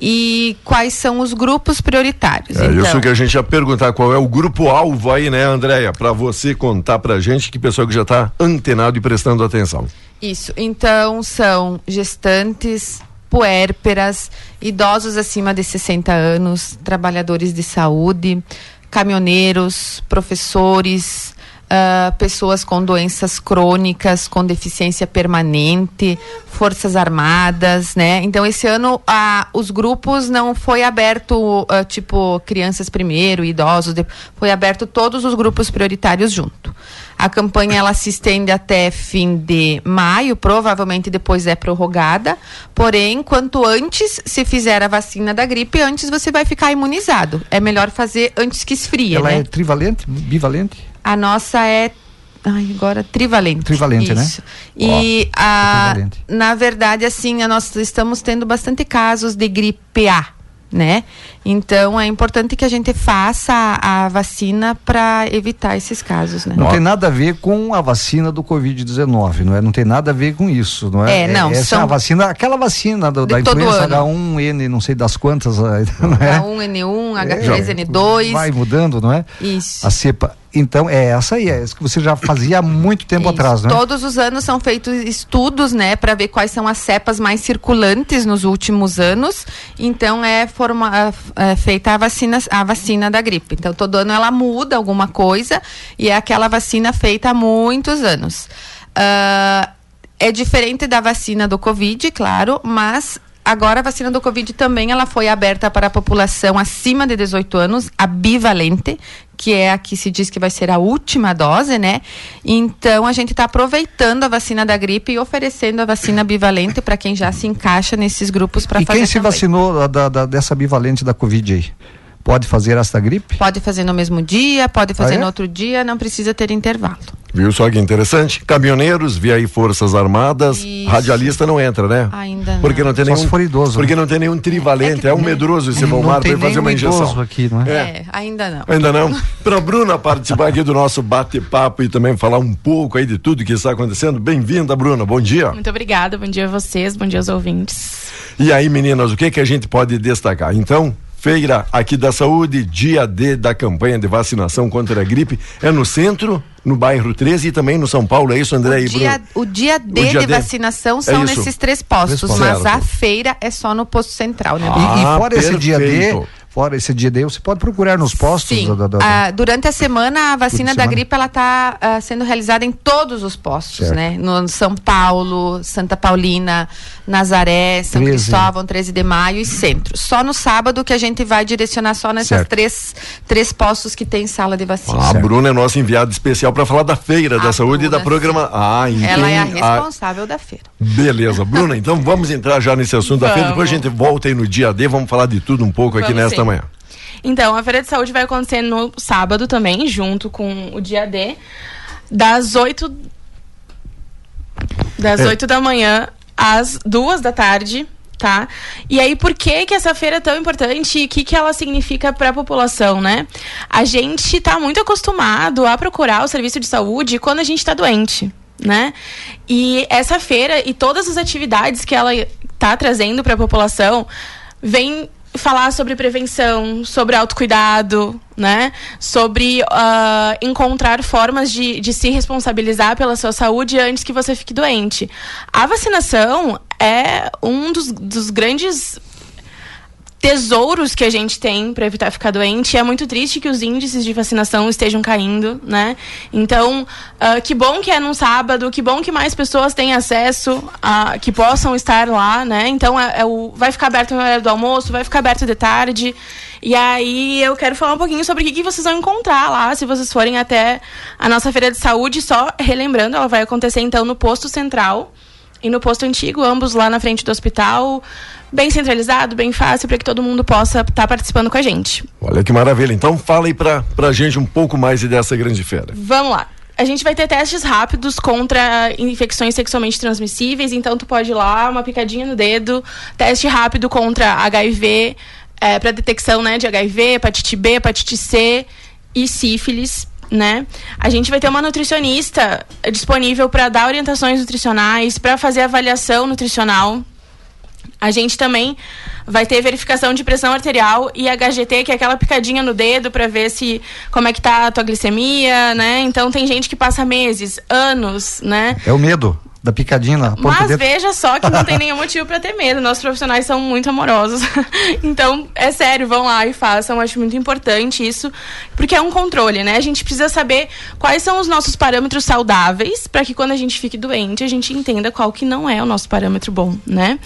E quais são os grupos prioritários? É então, isso que a gente ia perguntar, qual é o grupo-alvo aí, né, Andréia? Para você contar pra gente, que pessoal que já tá antenado e prestando atenção. Isso. Então, são gestantes, puérperas, idosos acima de 60 anos, trabalhadores de saúde, caminhoneiros, professores, ah, pessoas com doenças crônicas, com deficiência permanente, forças armadas, né? Então esse ano ah, os grupos não foi aberto ah, tipo crianças primeiro, idosos, foi aberto todos os grupos prioritários junto. A campanha ela se estende até fim de maio, provavelmente depois é prorrogada. Porém, quanto antes se fizer a vacina da gripe, antes você vai ficar imunizado. É melhor fazer antes que esfrie, Ela né? é trivalente, bivalente? A nossa é ai, agora trivalente. Trivalente, né? Isso. E a, trivalente. na verdade, assim, a nós estamos tendo bastante casos de gripe A, né? Então é importante que a gente faça a, a vacina para evitar esses casos, né? Não tem nada a ver com a vacina do Covid-19, não é? Não tem nada a ver com isso, não é? É, não, Essa são- é a vacina, aquela vacina do- da influenza ano. H1N, não sei das quantas, (laughs) não é? H1N1, H3N2. Vai mudando, não é? Isso. A cepa. Então, é essa aí, é essa que você já fazia há muito tempo atrás, né? Todos os anos são feitos estudos, né, para ver quais são as cepas mais circulantes nos últimos anos. Então é, forma, é feita a vacina, a vacina da gripe. Então todo ano ela muda alguma coisa e é aquela vacina feita há muitos anos. Ah, é diferente da vacina do Covid, claro, mas agora a vacina do Covid também ela foi aberta para a população acima de 18 anos, a bivalente, que é a que se diz que vai ser a última dose, né? Então a gente está aproveitando a vacina da gripe e oferecendo a vacina bivalente para quem já se encaixa nesses grupos para E fazer quem se também. vacinou da, da- dessa bivalente da Covid aí? Pode fazer essa gripe? Pode fazer no mesmo dia, pode fazer Ah, é? no outro dia, não precisa ter intervalo. Viu só que interessante? Caminhoneiros, via aí Forças Armadas, Isso. radialista não entra, né? Ainda não. Porque não tem Só nenhum. se for idoso, Porque né? não tem nenhum trivalente. É, um medroso esse tem para fazer uma injeção. idoso aqui, não é? É, ainda não. Ainda não. (laughs) Para Bruna participar aqui do nosso bate-papo e também falar um pouco aí de tudo que está acontecendo. Bem-vinda, Bruna. Bom dia. Muito obrigada, bom dia a vocês, bom dia aos ouvintes. E aí, meninas, o que que a gente pode destacar? Então, feira aqui da saúde, dia D da campanha de vacinação contra a gripe, é no centro, no bairro 13 e também no São Paulo, é isso, André e Dia, Bruno? o dia D O dia de D. vacinação É são isso. nesses três postos, mas a feira é só no posto central, né? E, e Ah, fora esse dia D, perfeito. Fora esse dia D, você pode procurar nos postos Sim. da, da- da- Ah, durante a semana, a vacina a da semana. gripe ela está sendo realizada em todos os postos, Certo. né? No São Paulo, Santa Paulina, Nazaré, São 13. Cristóvão, 13 de maio e centro. Só no sábado que a gente vai direcionar só nessas Certo. três, três postos que tem sala de vacina. A Bruna é nossa enviada especial para falar da feira da saúde e da Bruna, programa. Ah, e Ela é a ah, responsável da feira. Beleza, Bruna, então vamos entrar já nesse assunto da feira, Vamos. depois a gente volta aí no dia D, vamos falar de tudo um pouco aqui Vamos nesta sim. manhã. Então, a Feira de Saúde vai acontecer no sábado também, junto com o dia D, das 8 das É. 8 da manhã às duas da tarde, tá? E aí, por que que essa feira é tão importante e o que que ela significa para a população, né? A gente tá muito acostumado a procurar o serviço de saúde quando a gente tá doente, né? E essa feira e todas as atividades que ela tá trazendo para a população vem falar sobre prevenção, sobre autocuidado, né? Sobre ah, encontrar formas de, de se responsabilizar pela sua saúde antes que você fique doente. A vacinação é um dos, dos grandes tesouros que a gente tem para evitar ficar doente. É muito triste que os índices de vacinação estejam caindo, né? Então, ah, que bom que é num sábado, que bom que mais pessoas têm acesso, a, que possam estar lá, né? Então, é, é o, vai ficar aberto no horário do almoço, vai ficar aberto de tarde. E aí, eu quero falar um pouquinho sobre o que, que vocês vão encontrar lá, se vocês forem até a nossa feira de saúde. Só relembrando, ela vai acontecer então no posto central e no posto antigo, ambos lá na frente do hospital, bem centralizado, bem fácil, para que todo mundo possa estar participando com a gente. Olha que maravilha. Então fala aí pra, pra gente um pouco mais dessa grande feira. Vamos lá. A gente vai ter testes rápidos contra infecções sexualmente transmissíveis, então tu pode ir lá, uma picadinha no dedo, teste rápido contra HIV, para detecção né, de HIV, hepatite B, hepatite C e sífilis. Né? A gente vai ter uma nutricionista disponível para dar orientações nutricionais, para fazer avaliação nutricional. A gente também vai ter verificação de pressão arterial e HGT, que é aquela picadinha no dedo para ver se como é que tá a tua glicemia, né? Então tem gente que passa meses, anos, né? É o medo. Da picadinha na ponta Mas dentro. veja só que não tem (laughs) nenhum motivo pra ter medo. Nossos profissionais são muito amorosos. (laughs) então, é sério, vão lá e façam. Acho muito importante isso, porque é um controle, né? A gente precisa saber quais são os nossos parâmetros saudáveis para que quando a gente fique doente, a gente entenda qual que não é o nosso parâmetro bom, né?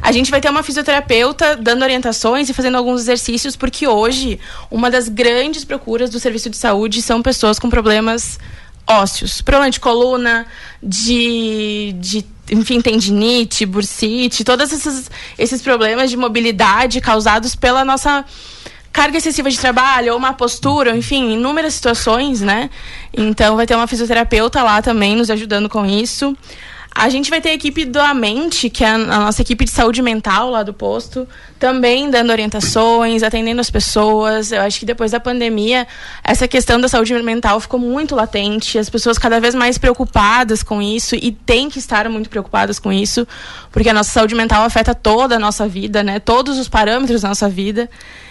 A gente vai ter uma fisioterapeuta dando orientações e fazendo alguns exercícios, porque hoje uma das grandes procuras do serviço de saúde são pessoas com problemas ósseos, problema de coluna, de, de enfim, tendinite, bursite, todos esses, esses problemas de mobilidade causados pela nossa carga excessiva de trabalho, ou má postura, enfim, inúmeras situações, né? Então vai ter uma fisioterapeuta lá também nos ajudando com isso. A gente vai ter a equipe do A Mente, que é a nossa equipe de saúde mental lá do posto, também dando orientações, atendendo as pessoas. Eu acho que depois da pandemia, essa questão da saúde mental ficou muito latente, as pessoas cada vez mais preocupadas com isso e têm que estar muito preocupadas com isso, porque a nossa saúde mental afeta toda a nossa vida, né? Todos os parâmetros da nossa vida.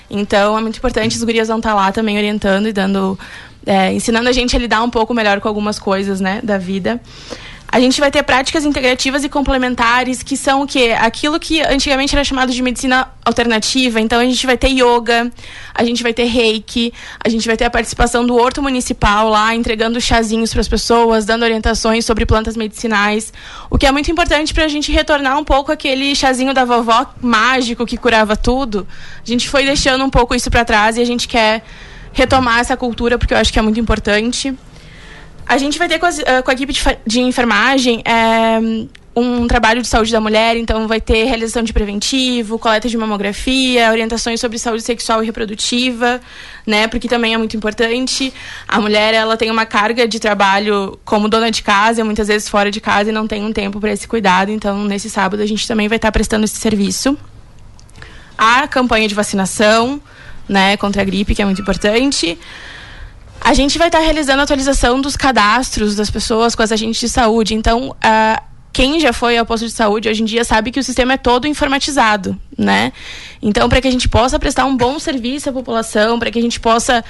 Então é muito importante, os gurias vão estar lá também orientando e dando. É, ensinando a gente a lidar um pouco melhor com algumas coisas, né, da vida. A gente vai ter práticas integrativas e complementares, que são o quê? Aquilo que antigamente era chamado de medicina alternativa. Então, a gente vai ter yoga, a gente vai ter reiki, a gente vai ter a participação do horto municipal lá, entregando chazinhos para as pessoas, dando orientações sobre plantas medicinais. O que é muito importante para a gente retornar um pouco aquele chazinho da vovó mágico que curava tudo. A gente foi deixando um pouco isso para trás e a gente quer retomar essa cultura, porque eu acho que é muito importante. A gente vai ter com, as, uh, com a equipe de, de enfermagem é, um trabalho de saúde da mulher, então vai ter realização de preventivo, coleta de mamografia, orientações sobre saúde sexual e reprodutiva, né? Porque também é muito importante. A mulher ela tem uma carga de trabalho como dona de casa, muitas vezes fora de casa e não tem um tempo para esse cuidado. Então nesse sábado a gente também vai estar prestando esse serviço. A campanha de vacinação, né, contra a gripe que é muito importante. A gente vai estar tá realizando a atualização dos cadastros das pessoas com as agentes de saúde. Então, uh, quem já foi ao posto de saúde hoje em dia sabe que o sistema é todo informatizado, né? Então, para que a gente possa prestar um bom serviço à população, para que a gente possa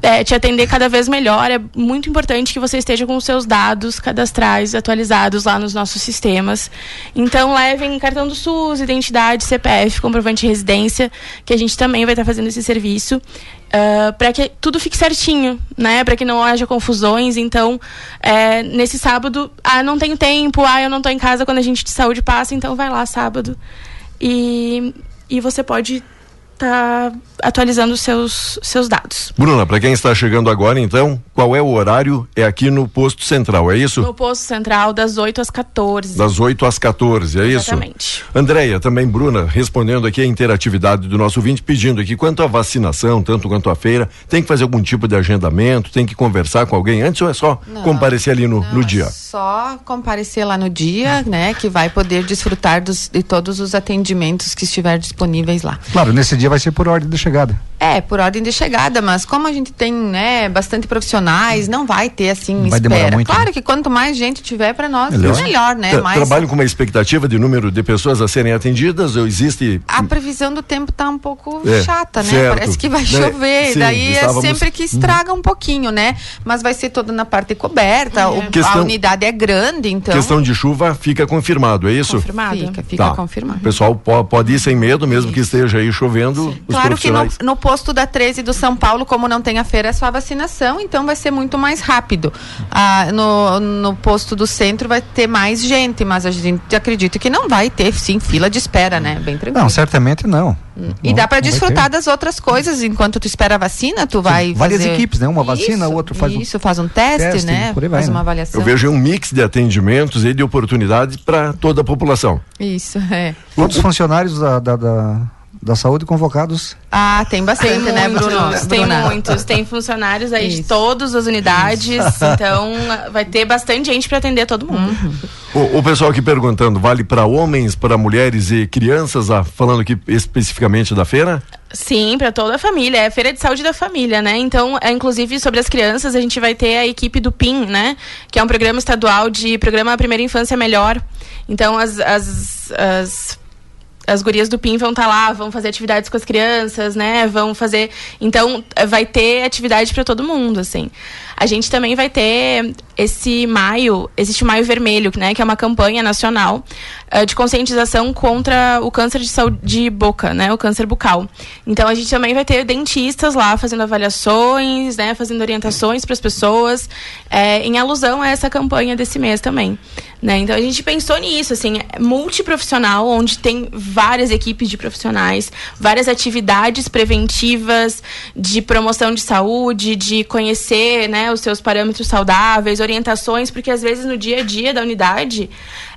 é, te atender cada vez melhor, é muito importante que você esteja com os seus dados cadastrais atualizados lá nos nossos sistemas. Então, levem cartão do SUS, identidade, CPF, comprovante de residência, que a gente também vai estar fazendo esse serviço. Uh, para que tudo fique certinho, né? Para que não haja confusões. Então, é, nesse sábado, ah, não tenho tempo, ah, eu não estou em casa quando a gente de saúde passa, então vai lá sábado. E, e você pode tá atualizando os seus, seus dados. Bruna, para quem está chegando agora, então, qual é o horário? É aqui no posto central, é isso? No posto central, das 8 às 14. Das 8 às 14, é isso? Exatamente. Andréia, também Bruna, respondendo aqui a interatividade do nosso ouvinte, pedindo aqui quanto à vacinação, tanto quanto à feira, tem que fazer algum tipo de agendamento, tem que conversar com alguém antes ou é só não, comparecer ali no, não, no dia? É só comparecer lá no dia, (laughs) né, que vai poder desfrutar dos, de todos os atendimentos que estiver disponíveis lá. Claro, nesse dia vai ser por ordem de chegada. É, por ordem de chegada, mas como a gente tem, né, bastante profissionais, não vai ter assim vai espera. Muito, claro né? que quanto mais gente tiver para nós, melhor, melhor né? Tra mais... Trabalham com uma expectativa de número de pessoas a serem atendidas ou existe A previsão do tempo tá um pouco É, chata, né? certo. Parece que vai Né? chover, Sim, daí estávamos- é sempre que estraga um pouquinho, né? Mas vai ser toda na parte coberta, o- a Questão- unidade é grande, então questão de chuva, fica confirmado, é isso? confirmado. Fica, fica Tá. confirmado. O pessoal po- pode ir sem medo, mesmo que esteja aí chovendo, os Claro que no, profissionais. no posto da 13 do São Paulo, como não tem a feira, é só a vacinação, então vai ser muito mais rápido. Ah, no, no posto do centro vai ter mais gente, mas a gente acredita que não vai ter, sim, fila de espera, né? Bem tranquilo. Não, certamente não. E Não, dá para desfrutar das outras coisas enquanto tu espera a vacina, tu vai várias fazer... equipes, né? Uma vacina, Isso, outro faz um Isso, faz um teste, teste, né? por aí vai, faz né? uma avaliação. Eu vejo um mix de atendimentos e de oportunidades para toda a população. Isso, (laughs) é. Quantos funcionários da, da, da, da saúde convocados? Ah, tem bastante, Tem né, muitos, Bruno? tem Bruna? muitos. Tem funcionários aí de Isso. todas as unidades, (laughs) então vai ter bastante gente para atender todo mundo. O, o pessoal aqui perguntando, vale para homens, para mulheres e crianças, ah, falando aqui especificamente da feira? Sim, para toda a família. É feira de saúde da família, né? Então, é, inclusive sobre as crianças, a gente vai ter a equipe do PIN, né? Que é um programa estadual de programa Primeira Infância Melhor. Então, as, as, as as gurias do PIN vão estar lá, vão fazer atividades com as crianças, né? Vão fazer. Então, vai ter atividade para todo mundo, assim. A gente também vai ter esse maio, existe o Maio Vermelho, né, que é uma campanha nacional uh, de conscientização contra o câncer de saúde de boca, né, o câncer bucal. Então a gente também vai ter dentistas lá fazendo avaliações, né, fazendo orientações para as pessoas, é, em alusão a essa campanha desse mês também. Né? Então a gente pensou nisso, assim, multiprofissional, onde tem várias equipes de profissionais, várias atividades preventivas de promoção de saúde, de conhecer né, os seus parâmetros saudáveis, orientações, porque às vezes no dia a dia da unidade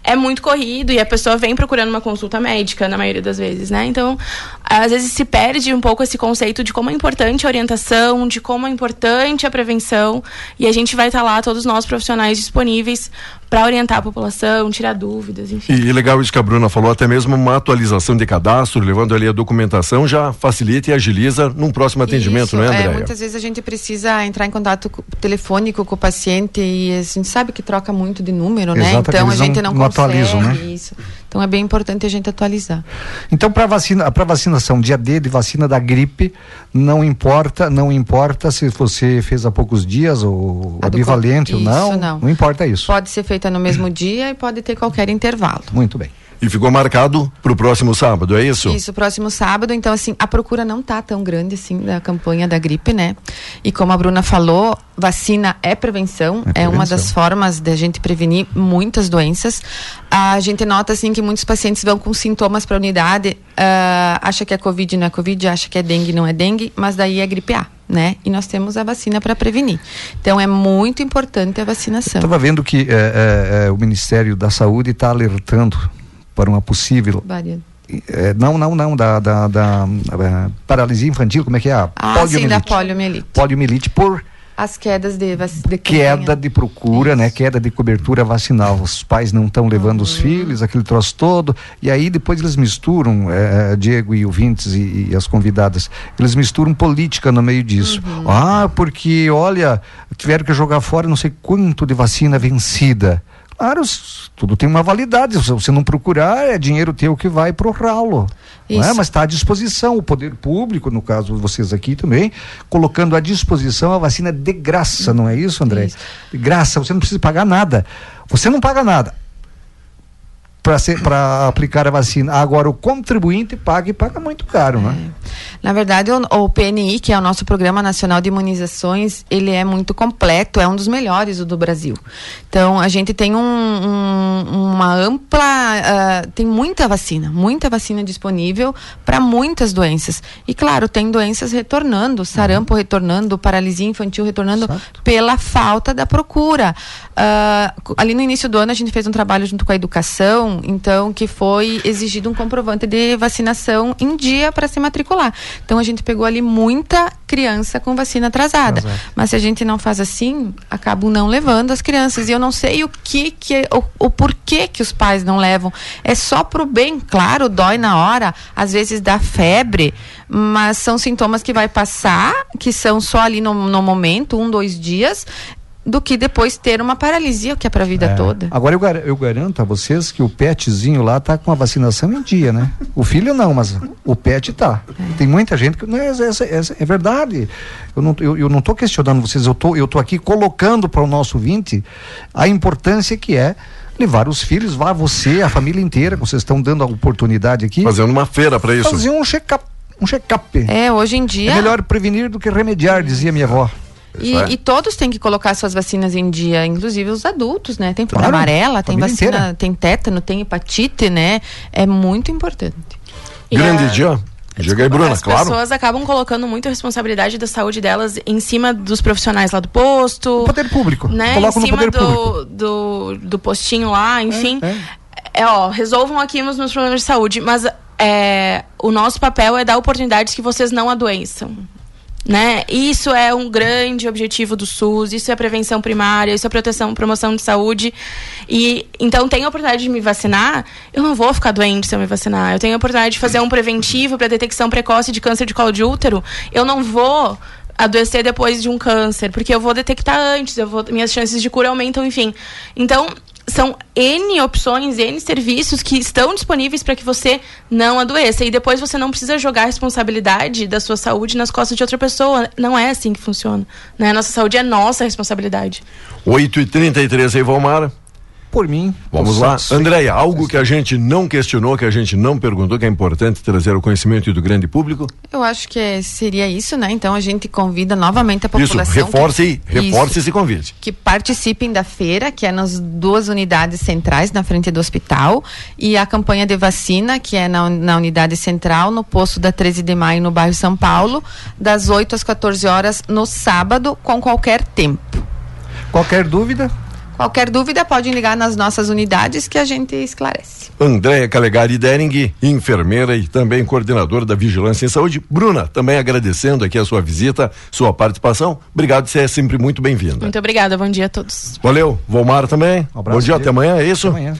é muito corrido e a pessoa vem procurando uma consulta médica, na maioria das vezes, né? Então, às vezes se perde um pouco esse conceito de como é importante a orientação, de como é importante a prevenção, e a gente vai estar lá, todos nós profissionais disponíveis para orientar a população, tirar dúvidas, enfim. E, legal isso que a Bruna falou, até mesmo uma atualização de cadastro, levando ali a documentação, já facilita e agiliza num próximo atendimento, isso, não é, André? É, muitas vezes a gente precisa entrar em contato telefônico com o paciente e a gente sabe que troca muito de número, né? Exato, então a gente não, não consegue atualizam, né? isso. Então é bem importante a gente atualizar. Então para vacina, para vacinação, dia D de vacina da gripe, não importa, não importa se você fez há poucos dias ou A bivalente ou não, não. não importa isso. Pode ser feita no mesmo dia e pode ter qualquer intervalo. Muito bem. E ficou marcado para o próximo sábado, é isso? Isso, próximo sábado. Então, assim, a procura não tá tão grande assim da campanha da gripe, né? E como a Bruna falou, vacina é prevenção, é, uma prevenção. das formas de a gente prevenir muitas doenças. A gente nota, assim, que muitos pacientes vão com sintomas para a unidade, ah, acha que é Covid, não é Covid, acha que é dengue, não é dengue, mas daí é gripe A. Né? E nós temos a vacina para prevenir. Então é muito importante a vacinação. Estava vendo que eh, eh, o Ministério da Saúde está alertando para uma possível eh, não, não, não, da, da, da, eh, paralisia infantil, como é que é? A Ah, sim, da poliomielite. Poliomielite por As quedas de, queda de procura, né? Queda de cobertura vacinal. Os pais não estão levando Uhum. os filhos, aquele troço todo. E aí depois eles misturam, eh, Diego e ouvintes e, e as convidadas, eles misturam política no meio disso. Uhum. Ah, porque, olha, tiveram que jogar fora não sei quanto de vacina vencida. Claro, s- tudo tem uma validade. Se você não procurar, é dinheiro teu que vai pro ralo. Não é? Isso. Mas está à disposição. O poder público, no caso vocês aqui também, colocando à disposição a vacina de graça, não é isso, André? De graça, você não precisa pagar nada. Você não paga nada para aplicar a vacina. Agora, o contribuinte paga e paga muito caro, né? Na verdade, o, o PNI, que é o nosso Programa Nacional de Imunizações, ele é muito completo, é um dos melhores do Brasil. Então, a gente tem um- um- uma ampla, ah, tem muita vacina, muita vacina disponível para muitas doenças. E claro, tem doenças retornando, sarampo retornando, paralisia infantil retornando pela falta da procura. Co- ali no início do ano a gente fez um trabalho junto com a educação, então que foi exigido um comprovante de vacinação em dia para se matricular. Então a gente pegou ali muita criança com vacina atrasada. Exato. Mas se a gente não faz assim, acabam não levando as crianças. E eu não sei o que que o, o porquê que os pais não levam. É só pro bem, claro, dói na hora, às vezes dá febre, mas são sintomas que vai passar, que são só ali no, no momento, um, dois dias, do que depois ter uma paralisia, que é para a vida É. toda. Agora eu, gar- eu garanto a vocês que o petzinho lá tá com a vacinação em dia, né? O filho não, mas o pet tá. Tem muita gente que. Não, é, é- é- é verdade. Eu não, eu, eu não tô questionando vocês, eu tô, eu tô aqui colocando para o nosso ouvinte a importância que é levar os filhos, vá você, a família inteira, que vocês estão dando a oportunidade aqui. Fazendo uma feira para isso. Fazer um check-up. Um check-up. É, hoje em dia. É melhor prevenir do que remediar, dizia minha avó. E, e todos têm que colocar suas vacinas em dia, inclusive os adultos, né? Tem febre Claro, amarela, tem vacina, inteira. tem tétano, tem hepatite, né? É muito importante. Grande dia. Diga aí, Bruna, As claro. pessoas acabam colocando muita responsabilidade da saúde delas em cima dos profissionais lá do posto. poder público. Né? Colocam em cima poder do, público. do, do postinho lá, enfim. É, ó, resolvam aqui os meus problemas de saúde. Mas é, o nosso papel é dar oportunidades que vocês não adoeçam. Né? Isso é um grande objetivo do SUS, isso é prevenção primária, isso é proteção, promoção de saúde. E então tem a oportunidade de me vacinar, eu não vou ficar doente se eu me vacinar. Eu tenho a oportunidade de fazer um preventivo para detecção precoce de câncer de colo de útero, eu não vou adoecer depois de um câncer, porque eu vou detectar antes, eu vou, minhas chances de cura aumentam, enfim. Então, são N opções, N serviços que estão disponíveis para que você não adoeça. E depois você não precisa jogar a responsabilidade da sua saúde nas costas de outra pessoa. Não é assim que funciona. Né? Nossa saúde é nossa responsabilidade. 8 e 33 aí, Valmar. Por mim. Vamos lá. Andréia, algo que a gente não questionou, que a gente não perguntou, que é importante trazer ao conhecimento do grande público? Eu acho que seria isso, né? Então a gente convida novamente a população. Isso, reforce, que, reforce isso, esse convite. Que participem da feira, que é nas duas unidades centrais, na frente do hospital, e a campanha de vacina, que é na, na unidade central, no posto da 13 de maio, no bairro São Paulo, das 8 às 14 horas no sábado, com qualquer tempo. Qualquer dúvida? Qualquer dúvida pode ligar nas nossas unidades que a gente esclarece. Andréia Calegari Dering, enfermeira e também coordenadora da Vigilância em Saúde. Bruna, também agradecendo aqui a sua visita, sua participação. Obrigado, você é sempre muito bem-vinda. Muito obrigada, bom dia a todos. Valeu, Volmar também. Um bom dia, até amanhã, é isso? Até amanhã.